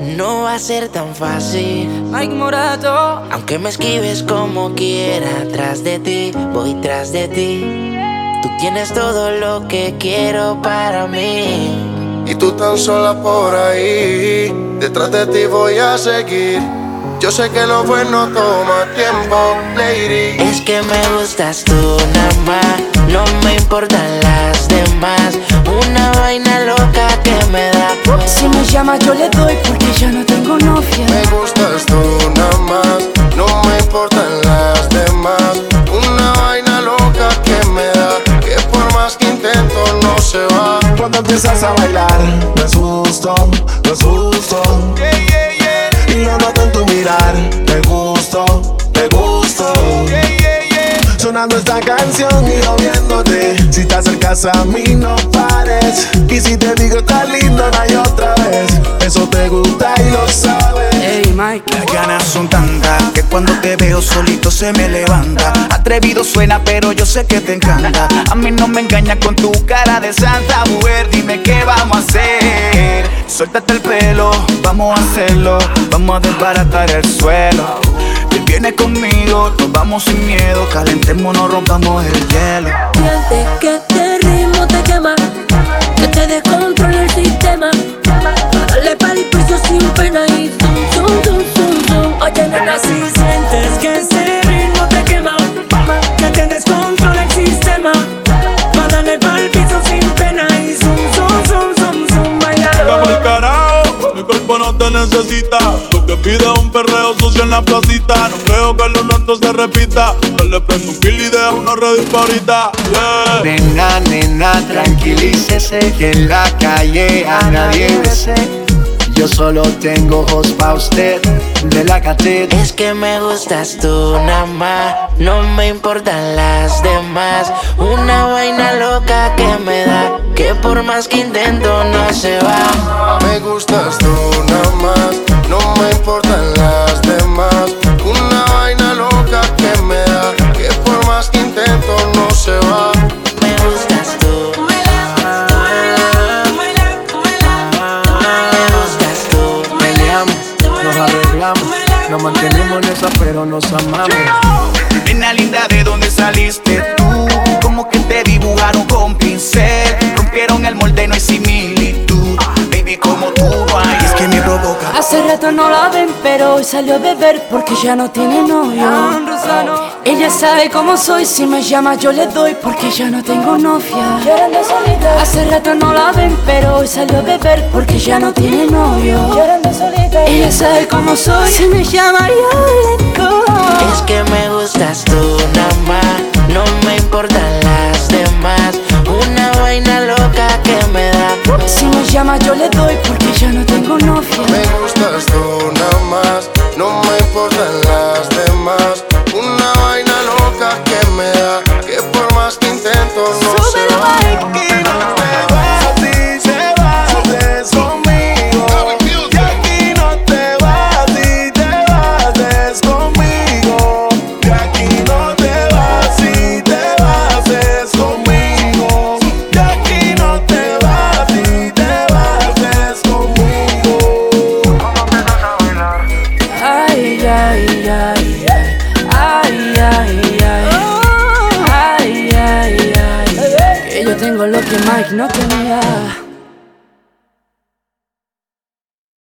no va a ser tan fácil. Mike Morato. Aunque me esquives como quiera, tras de ti, voy tras de ti. Tú tienes todo lo que quiero para mí. Y tú tan sola por ahí, detrás de ti voy a seguir. Yo sé que lo bueno toma tiempo, lady. Es que me gustas tú nada más, no me importan las Una vaina loca que me da. Si me llama yo le doy porque ya no tengo novia. Me gustas tú nada más, no me importan las demás. Una vaina loca que me da, que por más que intento no se va. Cuando empiezas a bailar, me asusto, me asusto. Y lo noto en tu mirar, te gusto, te gusto. Sonando esta canción y yo viéndote. Te a mí, no pares. Y si te digo está lindo, no hay otra vez. Eso te gusta y lo sabes. Hey Mike. Las ganas son tantas que cuando te veo solito se me levanta. Atrevido suena, pero yo sé que te encanta. A mí no me engañas con tu cara de santa mujer. Dime qué vamos a hacer. Suéltate el pelo, vamos a hacerlo. Vamos a desbaratar el suelo. Te vienes conmigo, nos vamos sin miedo. Calentémonos, rompamos el hielo. Siente que este no te necesita. Lo que pide es un perreo sucio en la placita. No creo que lo nuestro se repita. Yo le prendo un kill y dejo una red ahorita. Yeah. Nena, nena, tranquilícese que en la calle a nadie besé. Yo solo tengo ojos pa' usted de la catedral. Es que me gustas tú nada más, no me importan las demás. Una vaina loca que me da, que por más que intento no se va. Me gustas tú nada más, no me importan las Nena linda, ¿de dónde saliste tú? Como que te dibujaron con pincel. Rompieron el molde, no hay similitud. Baby, como tú hay. Es que me provoca. Hace rato no la ven, pero hoy salió a beber porque ya no tiene novio. Ella sabe cómo soy, si me llama yo le doy porque ya no tengo novia. Hace rato no la ven, pero hoy salió a beber porque ya no tiene novio. Ella sabe cómo soy, si me llama yo le doy. Es que me gustas tú nada más, no me importan las demás. Una vaina loca que me da. Si me llama yo le doy porque ya no tengo novia. Me gustas tú nada más, no me importan las tengo lo que Mike no tenía.